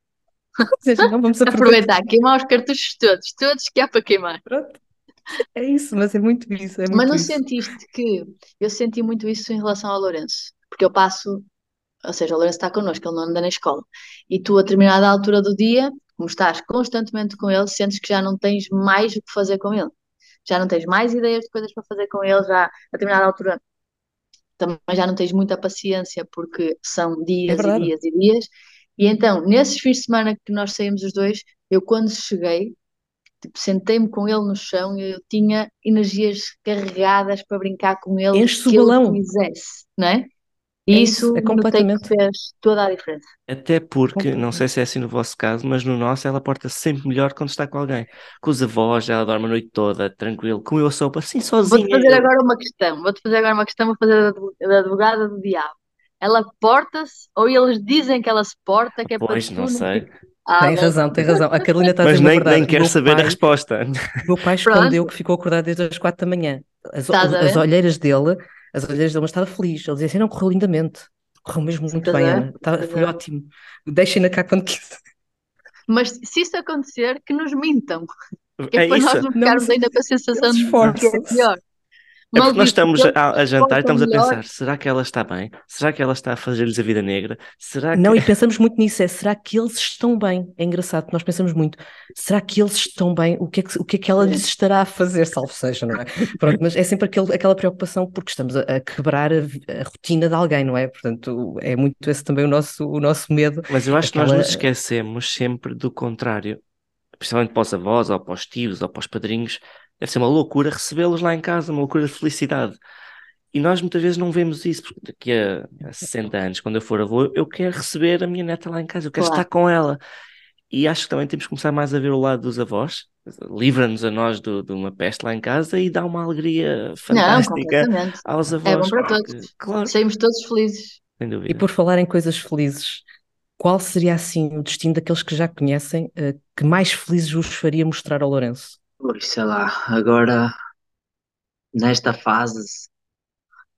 seja, não vamos aproveitar. aproveitar, queimar os cartuchos todos, todos que há para queimar. Pronto. É isso, mas é muito isso. É muito mas não isso. sentiste que eu senti muito isso em relação ao Lourenço, porque eu passo, ou seja, o Lourenço está connosco, ele não anda na escola, e tu, a determinada altura do dia, como estás constantemente com ele, sentes que já não tens mais o que fazer com ele. Já não tens mais ideias de coisas para fazer com ele, já a determinada altura também já não tens muita paciência porque são dias é e dias e dias. E então, nesses fins de semana que nós saímos os dois, eu quando cheguei, tipo, sentei-me com ele no chão e eu tinha energias carregadas para brincar com ele, Enche que ele quisesse, não é? E é isso, isso é completamente fez toda a diferença. Até porque, não sei se é assim no vosso caso, mas no nosso ela porta sempre melhor quando está com alguém. Com os avós, ela dorme a noite toda, tranquilo. Comeu a sopa assim sozinha. Vou-te fazer agora uma questão. Vou-te fazer agora uma questão, vou fazer da advogada do diabo. Ela porta-se ou eles dizem que ela se porta, que é pois, para não sei. Ah, tem razão, tem razão. A Carolina está a dizer nem, verdade. nem quer saber pai, a resposta. O meu pai escondeu que ficou acordado desde as quatro da manhã. As, as olheiras dele as olheiras dele, mas estava feliz. Ele dizia assim: não, correu lindamente. Correu mesmo muito bem, Ana. Tá, foi ótimo. Deixem-na cá quando quiser. Mas se isso acontecer, que nos mintam. Que é, é para isso. nós não ficarmos ainda com a sensação de que é pior. É porque nós estamos a, a jantar e estamos a pensar: será que ela está bem? Será que ela está a fazer-lhes a vida negra? Será que... Não, e pensamos muito nisso: é será que eles estão bem? É engraçado, nós pensamos muito: será que eles estão bem? O que é que, o que, é que ela lhes estará a fazer? Salvo seja, não é? Pronto, mas é sempre aquele, aquela preocupação porque estamos a, a quebrar a, a, rotina de alguém, não é? Portanto, é muito esse também o nosso, o nosso medo. Mas eu acho aquela... que nós nos esquecemos sempre do contrário, principalmente para os avós, ou para os tios, ou para os padrinhos Deve ser uma loucura recebê-los lá em casa, uma loucura de felicidade. E nós muitas vezes não vemos isso, porque daqui a, a 60 anos, quando eu for avô, eu quero receber a minha neta lá em casa, eu quero claro. estar com ela. E acho que também temos que começar mais a ver o lado dos avós, livra-nos a nós de, de uma peste lá em casa e dá uma alegria fantástica não, aos avós. É bom para porque, todos. Claro. Saímos todos felizes. Sem dúvida. E por falar em coisas felizes, qual seria assim o destino daqueles que já conhecem uh, que mais felizes vos faria mostrar ao Lourenço? Pois, sei lá, agora nesta fase,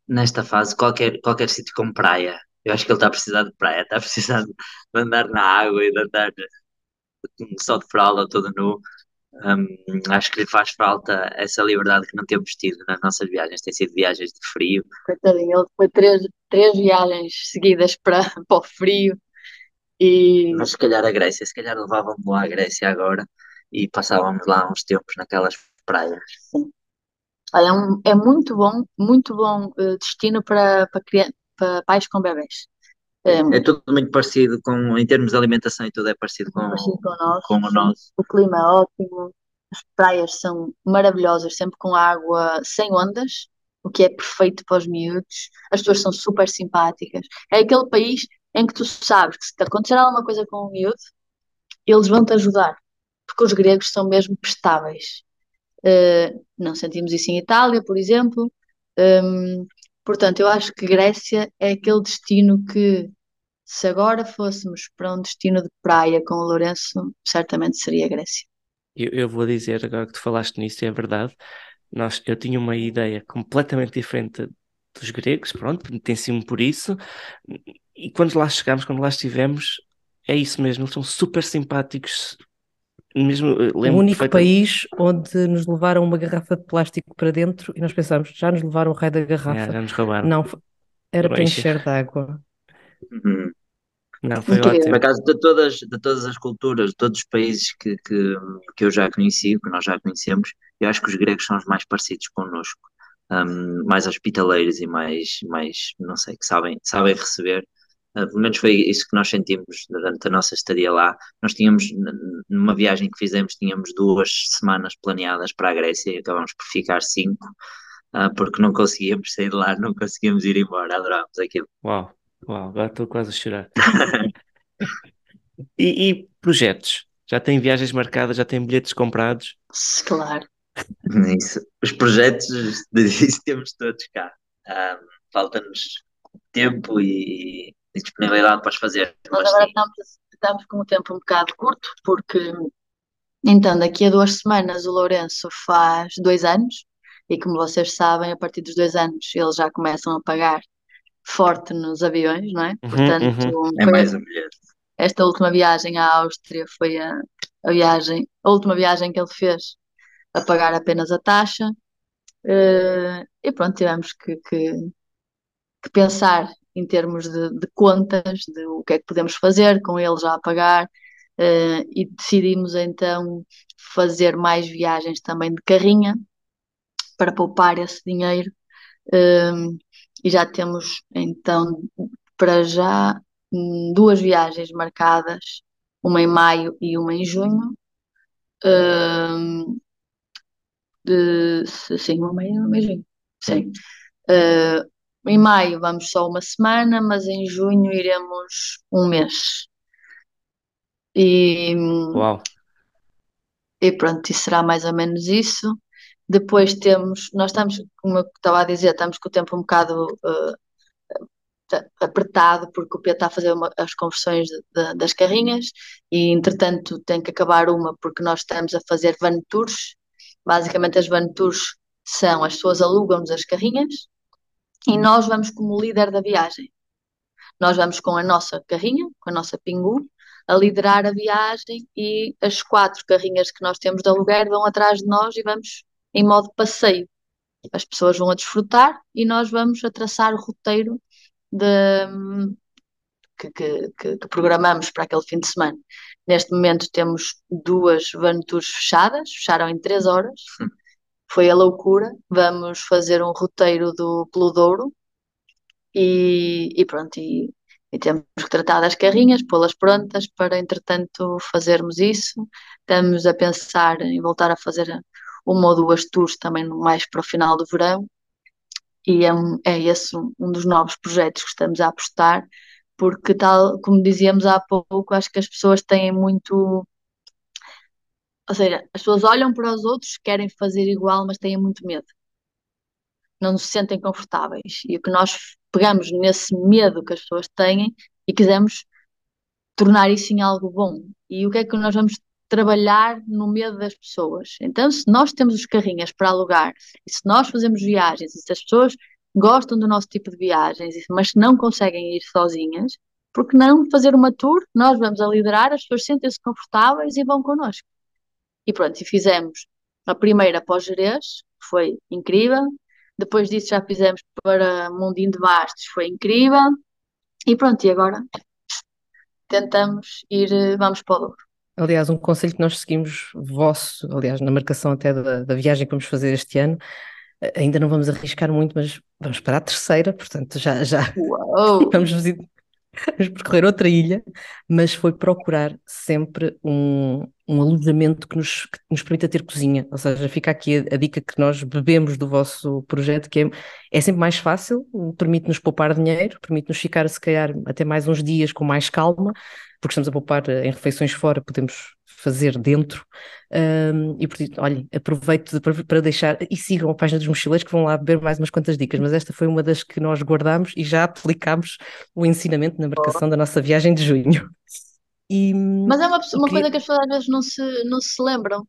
nesta fase, qualquer, qualquer sítio com praia. Eu acho que ele está a precisar de praia, está a precisar de andar na água e de andar só de fralda, todo nu. Um, acho que lhe faz falta essa liberdade que não temos tido nas nossas viagens. Tem sido viagens de frio. Coitadinho, ele foi três, três viagens seguidas para, para o frio. E... Mas se calhar a Grécia, se calhar levávamos lá a Grécia agora e passávamos lá uns tempos naquelas praias. Sim. Olha, é, um, é muito bom, muito bom uh, destino para, para, para pais com bebés. Um, é tudo muito parecido com, em termos de alimentação e tudo é parecido com, parecido com, nós, com o nosso. O clima é ótimo, as praias são maravilhosas, sempre com água sem ondas, o que é perfeito para os miúdos. As pessoas são super simpáticas. É aquele país em que tu sabes que se te acontecer alguma coisa com o miúdo, eles vão te ajudar porque os gregos são mesmo prestáveis. Uh, não sentimos isso em Itália, por exemplo. Um, portanto, eu acho que Grécia é aquele destino que, se agora fôssemos para um destino de praia com o Lourenço, certamente seria Grécia. Eu, eu vou dizer, agora que tu falaste nisso, é verdade. Nós, eu tinha uma ideia completamente diferente dos gregos, pronto, pentenciam me por isso. E quando lá chegámos, quando lá estivemos, é isso mesmo, eles são super simpáticos, mesmo, eh, o único país onde nos levaram uma garrafa de plástico para dentro e nós pensámos, já nos levaram o raio da garrafa. É, já nos roubaram. Não, era para encher de água. Uhum. Não, foi ótimo. Por acaso, de todas, de todas as culturas, de todos os países que, que, que eu já conheci, que nós já conhecemos, eu acho que os gregos são os mais parecidos connosco. Um, mais hospitaleiros e mais, mais, não sei, que sabem, sabem receber Uh, pelo menos foi isso que nós sentimos durante a nossa estadia lá. Nós tínhamos, numa viagem que fizemos, tínhamos duas semanas planeadas para a Grécia e acabamos por ficar cinco, uh, porque não conseguíamos sair de lá, não conseguíamos ir embora, adorámos aquilo. Uau, uau, agora estou quase a chorar. e, e projetos? Já tem viagens marcadas, já tem bilhetes comprados? Claro. Isso. Os projetos, isso temos todos cá. Um, Falta-nos tempo e, e disponibilidade para os fazer. Nós agora estamos, estamos com o tempo um bocado curto, porque então daqui a duas semanas o Lourenço faz dois anos, e como vocês sabem, a partir dos dois anos eles já começam a pagar forte nos aviões, não é? Uhum, Portanto, uhum. é mais um bilhete. esta última viagem à Áustria foi a, a viagem, a última viagem que ele fez a pagar apenas a taxa. Uh, e pronto, tivemos que, que, que, pensar em termos de, de, contas, de o que é que podemos fazer com ele já a pagar, uh, e decidimos então fazer mais viagens também de carrinha para poupar esse dinheiro. Uh, e já temos então para já duas viagens marcadas, uma em maio e uma em junho. Uh, de, sim, uma em uma em junho. Sim. Uh, em maio vamos só uma semana, mas em junho iremos um mês. E, Uau. e pronto, e será mais ou menos isso. Depois temos, nós estamos, como eu estava a dizer, estamos com o tempo um bocado uh, apertado porque o Pedro está a fazer uma, as conversões de, de, das carrinhas e entretanto tem que acabar uma porque nós estamos a fazer van tours. Basicamente as van tours são as pessoas alugam-nos as carrinhas e nós vamos como líder da viagem. Nós vamos com a nossa carrinha, com a nossa Pingu, a liderar a viagem e as quatro carrinhas que nós temos de aluguer vão atrás de nós e vamos em modo passeio. As pessoas vão a desfrutar e nós vamos a traçar o roteiro de, que, que, que, programamos para aquele fim de semana. Neste momento temos duas van tours fechadas, fecharam em três horas. Foi a loucura. Vamos fazer um roteiro do Pelodouro e, e pronto, e, e temos que tratar das carrinhas, pô-las prontas para, entretanto, fazermos isso. Estamos a pensar em voltar a fazer uma ou duas tours também mais para o final do verão e é, um, é esse um, um dos novos projetos que estamos a apostar, porque tal como dizíamos há pouco, acho que as pessoas têm muito ou seja, as pessoas olham para os outros, querem fazer igual, mas têm muito medo. Não se sentem confortáveis. E o que nós pegamos nesse medo que as pessoas têm e quisemos tornar isso em algo bom. E o que é que nós vamos trabalhar no medo das pessoas. Então, se nós temos os carrinhas para alugar, e se nós fazemos viagens, e se as pessoas gostam do nosso tipo de viagens, mas não conseguem ir sozinhas, porque não fazer uma tour? Nós vamos a liderar, as pessoas sentem-se confortáveis e vão connosco. E pronto, e fizemos a primeira pós-Jerez, foi incrível. Depois disso já fizemos para Mundinho de Bastos, foi incrível. E pronto, e agora tentamos ir, eh, vamos para o Douro. Aliás, um conselho que nós seguimos vosso, aliás, na marcação até da, da viagem que vamos fazer este ano, eh, ainda não vamos arriscar muito, mas vamos para a terceira, portanto já, já vamos visitar vamos percorrer outra ilha, mas foi procurar sempre um, um alojamento que nos, que nos permita ter cozinha. Ou seja, fica aqui a, a, dica que nós bebemos do vosso projeto, que é, é sempre mais fácil, permite-nos poupar dinheiro, permite-nos ficar, se calhar, até mais uns dias com mais calma, porque estamos a poupar em refeições fora, podemos fazer dentro. Um, e portanto, olhem, aproveito para, para, deixar e sigam a página dos mochileiros que vão lá beber mais umas quantas dicas, mas esta foi uma das que nós guardamos e já aplicámos o ensinamento na marcação da nossa viagem de junho. E, mas é uma, uma coisa que as pessoas às vezes não se, não se lembram.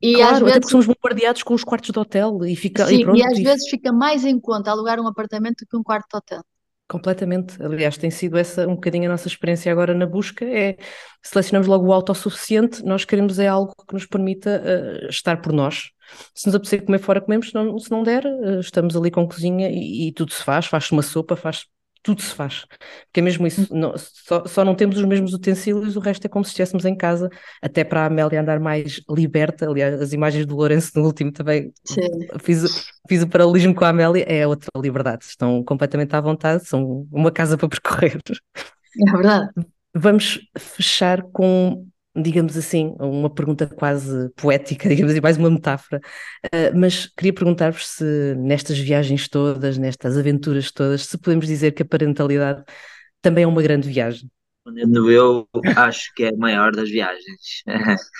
E claro, às vezes... até porque somos bombardeados com os quartos de hotel e fica Sim, e, pronto, e às e... vezes fica mais em conta alugar um apartamento do que um quarto de hotel. Completamente. Aliás, tem sido essa um bocadinho a nossa experiência agora na busca, é selecionamos logo o autossuficiente, nós queremos é algo que nos permita uh, estar por nós. Se nos apetecer comer fora, comemos, se não, se não der, uh, estamos ali com cozinha e, e tudo se faz, faz-se uma sopa, faz tudo se faz. Porque é mesmo isso, hum. não, só, só não temos os mesmos utensílios, o resto é como se estivéssemos em casa, até para a Amélia andar mais liberta. Aliás, as imagens do Lourenço no último também fiz, fiz o paralelismo com a Amélia, é outra liberdade, estão completamente à vontade, são uma casa para percorrer. É verdade. Vamos fechar com digamos assim, uma pergunta quase poética, digamos assim, mais uma metáfora. Uh, mas queria perguntar-vos se nestas viagens todas, nestas aventuras todas, se podemos dizer que a parentalidade também é uma grande viagem. Eu acho que é a maior das viagens.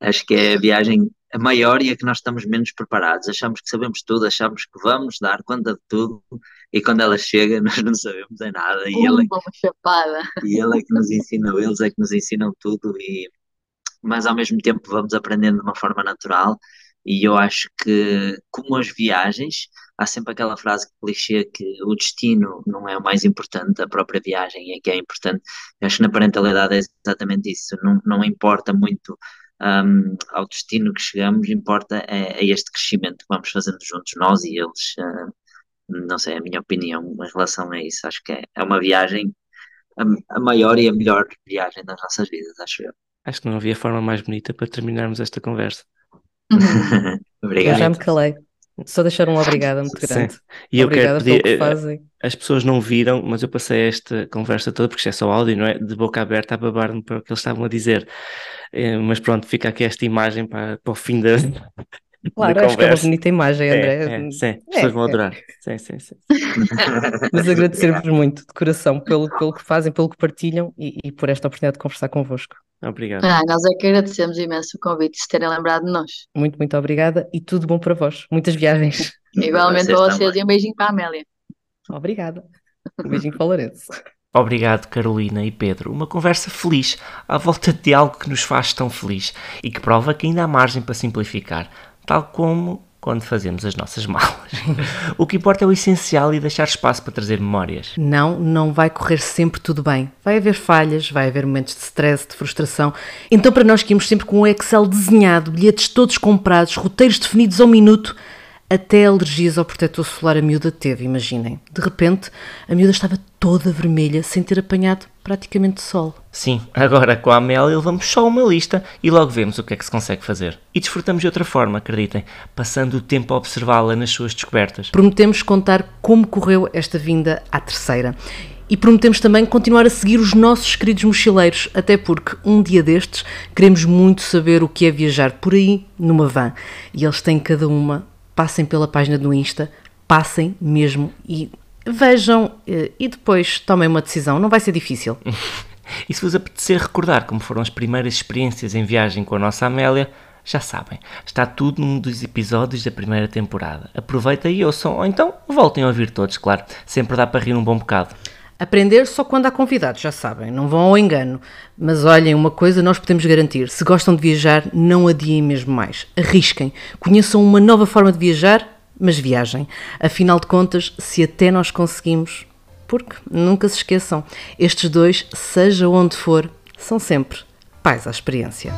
acho que é a viagem a maior e a que nós estamos menos preparados. Achamos que sabemos tudo, achamos que vamos dar conta de tudo e quando ela chega nós não sabemos é nada. E ele, é, chapada. e ele é que nos ensina, eles é que nos ensinam tudo, e, mas ao mesmo tempo vamos aprendendo de uma forma natural. E eu acho que, como as viagens, há sempre aquela frase clichê que o destino não é o mais importante, a própria viagem é que é importante. Eu acho que na parentalidade é exatamente isso, não, não importa muito um, ao destino que chegamos, importa é, é, este crescimento que vamos fazendo juntos, nós e eles. Uh, não sei, a minha opinião em relação a isso, acho que é, é uma viagem, a, a maior e a melhor viagem das nossas vidas, acho eu. Acho que não havia forma mais bonita para terminarmos esta conversa. Obrigado. Eu já me calei. Só deixar um obrigado muito grande. Sim. E eu quero pedir, que eh, fazem. as pessoas não viram, mas eu passei esta conversa toda, porque isto é só áudio, não é? De boca aberta a babar-me para o que eles estavam a dizer. É, mas pronto, fica aqui esta imagem para, para o fim da. Claro, acho que é uma bonita imagem, André. É, é, sim, as pessoas vão é, é. adorar. Sim, sim, sim. mas agradecer-vos muito, de coração, pelo, pelo que fazem, pelo que partilham e, e por esta oportunidade de conversar convosco. Obrigado. Ah, nós é que agradecemos imenso o convite, de se terem lembrado de nós. Muito, muito obrigada e tudo bom para vós. Muitas viagens. Igualmente para vocês também. e um beijinho para a Amélia. Obrigada. Um beijinho para o Lourenço. Obrigado, Carolina e Pedro. Uma conversa feliz, à volta de algo que nos faz tão feliz e que prova que ainda há margem para simplificar, tal como quando fazemos as nossas malas. o que importa é o essencial e deixar espaço para trazer memórias. Não, não vai correr sempre tudo bem. Vai haver falhas, vai haver momentos de stress, de frustração. Então, para nós que íamos sempre com o Excel desenhado, bilhetes todos comprados, roteiros definidos ao minuto, até alergias ao protetor solar a miúda teve, imaginem. De repente, a miúda estava toda vermelha, sem ter apanhado praticamente sol. Sim, agora com a Amélia levamos só uma lista e logo vemos o que é que se consegue fazer. E desfrutamos de outra forma, acreditem, passando o tempo a observá-la nas suas descobertas. Prometemos contar como correu esta vinda à terceira. E prometemos também continuar a seguir os nossos queridos mochileiros, até porque um dia destes queremos muito saber o que é viajar por aí numa van. E eles têm cada uma passem pela página do Insta, passem mesmo e vejam eh, e depois tomem uma decisão. Não vai ser difícil. e se vos apetecer recordar como foram as primeiras experiências em viagem com a nossa Amélia, já sabem, está tudo num dos episódios da primeira temporada. Aproveitem e ouçam, ou então voltem a ouvir todos, claro. Sempre dá para rir um bom bocado. Aprender só quando há convidados, já sabem, não vão ao engano. Mas olhem, uma coisa nós podemos garantir: se gostam de viajar, não adiem mesmo mais. Arrisquem, conheçam uma nova forma de viajar, mas viajem. Afinal de contas, se até nós conseguimos, porque nunca se esqueçam, estes dois, seja onde for, são sempre pais à experiência.